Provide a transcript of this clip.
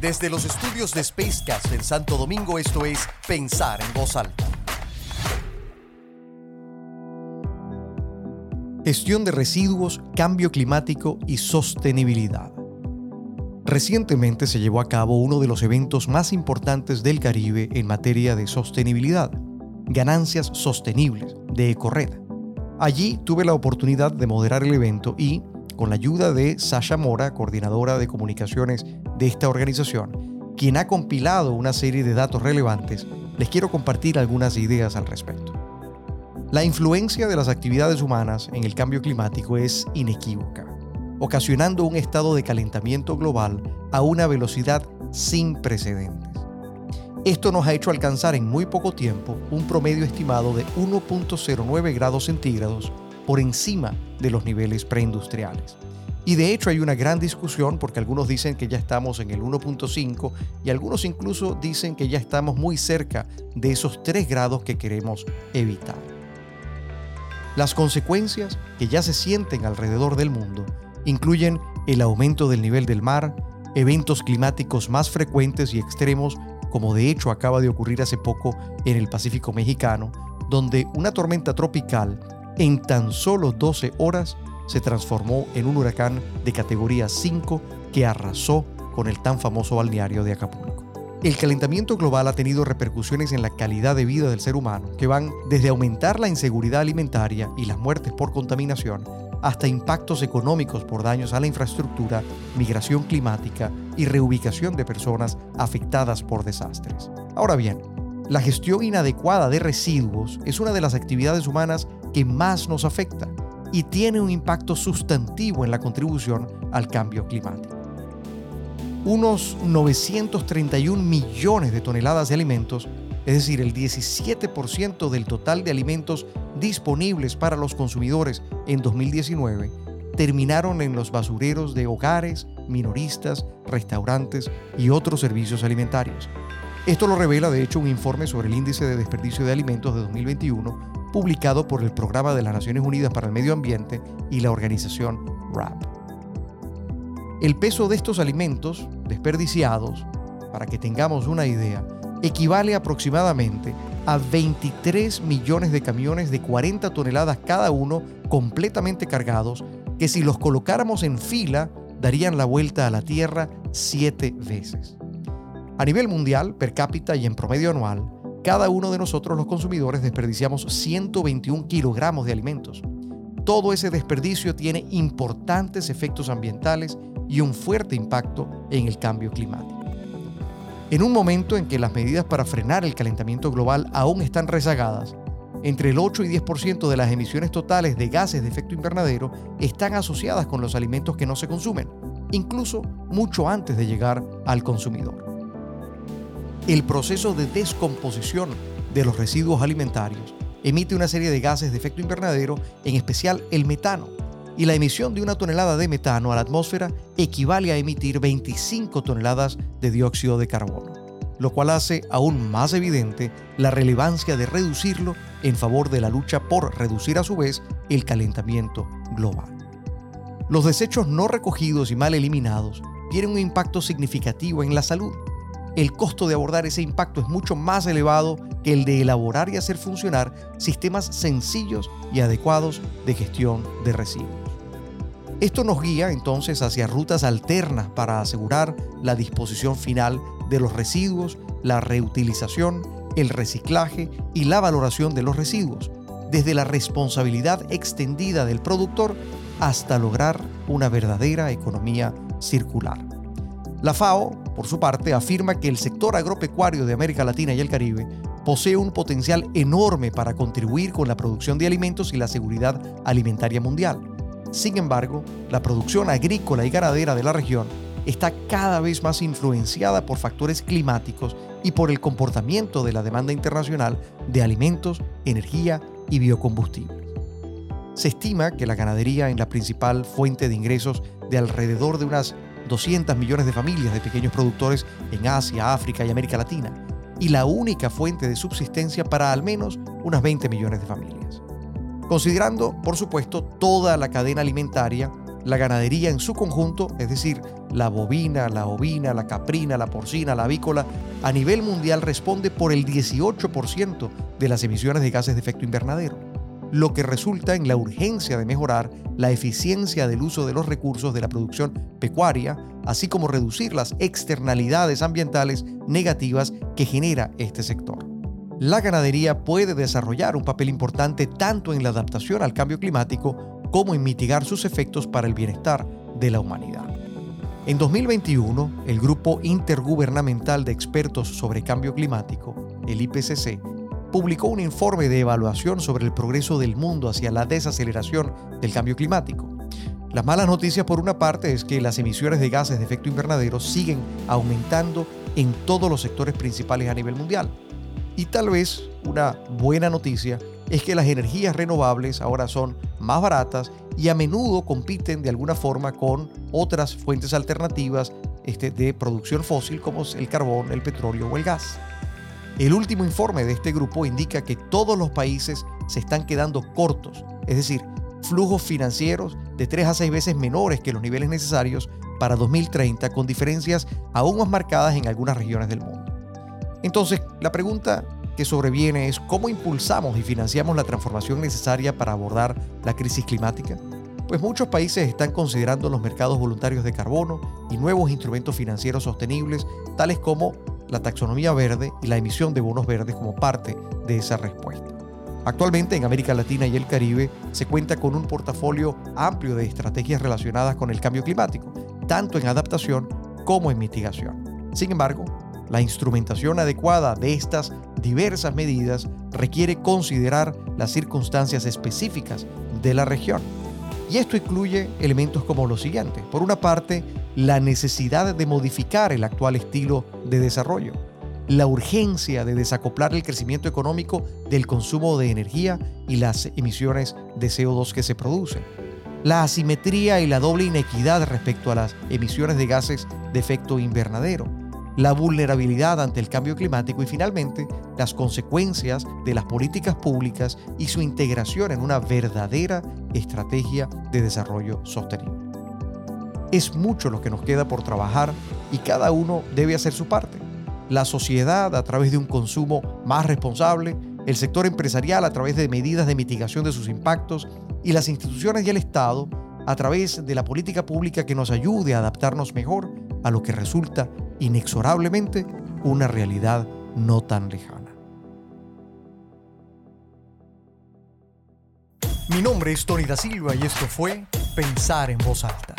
Desde los estudios de Spacecast en Santo Domingo, esto es Pensar en Voz Alta. Gestión de residuos, cambio climático y sostenibilidad. Recientemente se llevó a cabo uno de los eventos más importantes del Caribe en materia de sostenibilidad, Ganancias Sostenibles, de EcoRed. Allí tuve la oportunidad de moderar el evento y, con la ayuda de Sasha Mora, coordinadora de comunicaciones de esta organización, quien ha compilado una serie de datos relevantes, les quiero compartir algunas ideas al respecto. La influencia de las actividades humanas en el cambio climático es inequívoca, ocasionando un estado de calentamiento global a una velocidad sin precedentes. Esto nos ha hecho alcanzar en muy poco tiempo un promedio estimado de 1.09 grados centígrados por encima de los niveles preindustriales. Y de hecho hay una gran discusión porque algunos dicen que ya estamos en el 1.5 y algunos incluso dicen que ya estamos muy cerca de esos 3 grados que queremos evitar. Las consecuencias que ya se sienten alrededor del mundo incluyen el aumento del nivel del mar, eventos climáticos más frecuentes y extremos, como de hecho acaba de ocurrir hace poco en el Pacífico mexicano, donde una tormenta tropical en tan solo 12 horas se transformó en un huracán de categoría 5 que arrasó con el tan famoso balneario de Acapulco. El calentamiento global ha tenido repercusiones en la calidad de vida del ser humano, que van desde aumentar la inseguridad alimentaria y las muertes por contaminación, hasta impactos económicos por daños a la infraestructura, migración climática y reubicación de personas afectadas por desastres. Ahora bien, la gestión inadecuada de residuos es una de las actividades humanas que más nos afecta y tiene un impacto sustantivo en la contribución al cambio climático unos 931 millones de toneladas de alimentos, es decir, el 17% del total de alimentos disponibles para los consumidores en 2019, terminaron en los basureros de hogares, minoristas, restaurantes y otros servicios alimentarios. Esto lo revela de hecho un informe sobre el índice de desperdicio de alimentos de 2021 publicado por el Programa de las Naciones Unidas para el Medio Ambiente y la organización RAP. El peso de estos alimentos desperdiciados, para que tengamos una idea, equivale aproximadamente a 23 millones de camiones de 40 toneladas cada uno completamente cargados, que si los colocáramos en fila darían la vuelta a la Tierra siete veces. A nivel mundial, per cápita y en promedio anual, cada uno de nosotros los consumidores desperdiciamos 121 kilogramos de alimentos. Todo ese desperdicio tiene importantes efectos ambientales y un fuerte impacto en el cambio climático. En un momento en que las medidas para frenar el calentamiento global aún están rezagadas, entre el 8 y 10% de las emisiones totales de gases de efecto invernadero están asociadas con los alimentos que no se consumen, incluso mucho antes de llegar al consumidor. El proceso de descomposición de los residuos alimentarios emite una serie de gases de efecto invernadero, en especial el metano, y la emisión de una tonelada de metano a la atmósfera equivale a emitir 25 toneladas de dióxido de carbono, lo cual hace aún más evidente la relevancia de reducirlo en favor de la lucha por reducir a su vez el calentamiento global. Los desechos no recogidos y mal eliminados tienen un impacto significativo en la salud. El costo de abordar ese impacto es mucho más elevado que el de elaborar y hacer funcionar sistemas sencillos y adecuados de gestión de residuos. Esto nos guía entonces hacia rutas alternas para asegurar la disposición final de los residuos, la reutilización, el reciclaje y la valoración de los residuos, desde la responsabilidad extendida del productor hasta lograr una verdadera economía circular. La FAO, por su parte, afirma que el sector agropecuario de América Latina y el Caribe posee un potencial enorme para contribuir con la producción de alimentos y la seguridad alimentaria mundial sin embargo, la producción agrícola y ganadera de la región está cada vez más influenciada por factores climáticos y por el comportamiento de la demanda internacional de alimentos, energía y biocombustibles. Se estima que la ganadería es la principal fuente de ingresos de alrededor de unas 200 millones de familias de pequeños productores en Asia, África y América Latina, y la única fuente de subsistencia para al menos unas 20 millones de familias. Considerando, por supuesto, toda la cadena alimentaria la ganadería en su conjunto, es decir, la bovina, la ovina, la caprina, la porcina, la avícola, a nivel mundial responde por el 18% de las emisiones de gases de efecto invernadero, lo que resulta en la urgencia de mejorar la eficiencia del uso de los recursos de la producción pecuaria, así como reducir las externalidades ambientales negativas que genera este sector. La ganadería puede desarrollar un papel importante tanto en la adaptación al cambio climático como en mitigar sus efectos para el bienestar de la humanidad. En 2021, el Grupo Intergubernamental de Expertos sobre Cambio Climático, el IPCC, publicó un informe de evaluación sobre el progreso del mundo hacia la desaceleración del cambio climático. Las malas noticias por una parte es que las emisiones de gases de efecto invernadero siguen aumentando en todos los sectores principales a nivel mundial. Y tal vez una buena noticia es que las energías renovables ahora son más baratas y a menudo compiten de alguna forma con otras fuentes alternativas este, de producción fósil como el carbón, el petróleo o el gas. El último informe de este grupo indica que todos los países se están quedando cortos, es decir, flujos financieros de 3 a 6 veces menores que los niveles necesarios para 2030, con diferencias aún más marcadas en algunas regiones del mundo. Entonces, la pregunta que sobreviene es cómo impulsamos y financiamos la transformación necesaria para abordar la crisis climática. Pues muchos países están considerando los mercados voluntarios de carbono y nuevos instrumentos financieros sostenibles, tales como la taxonomía verde y la emisión de bonos verdes como parte de esa respuesta. Actualmente en América Latina y el Caribe se cuenta con un portafolio amplio de estrategias relacionadas con el cambio climático, tanto en adaptación como en mitigación. Sin embargo, la instrumentación adecuada de estas diversas medidas requiere considerar las circunstancias específicas de la región. Y esto incluye elementos como los siguientes. Por una parte, la necesidad de modificar el actual estilo de desarrollo, la urgencia de desacoplar el crecimiento económico del consumo de energía y las emisiones de CO2 que se producen, la asimetría y la doble inequidad respecto a las emisiones de gases de efecto invernadero, la vulnerabilidad ante el cambio climático y finalmente las consecuencias de las políticas públicas y su integración en una verdadera estrategia de desarrollo sostenible. Es mucho lo que nos queda por trabajar y cada uno debe hacer su parte. La sociedad a través de un consumo más responsable, el sector empresarial a través de medidas de mitigación de sus impactos y las instituciones y el Estado a través de la política pública que nos ayude a adaptarnos mejor a lo que resulta inexorablemente una realidad no tan lejana. Mi nombre es Tony da Silva y esto fue Pensar en voz alta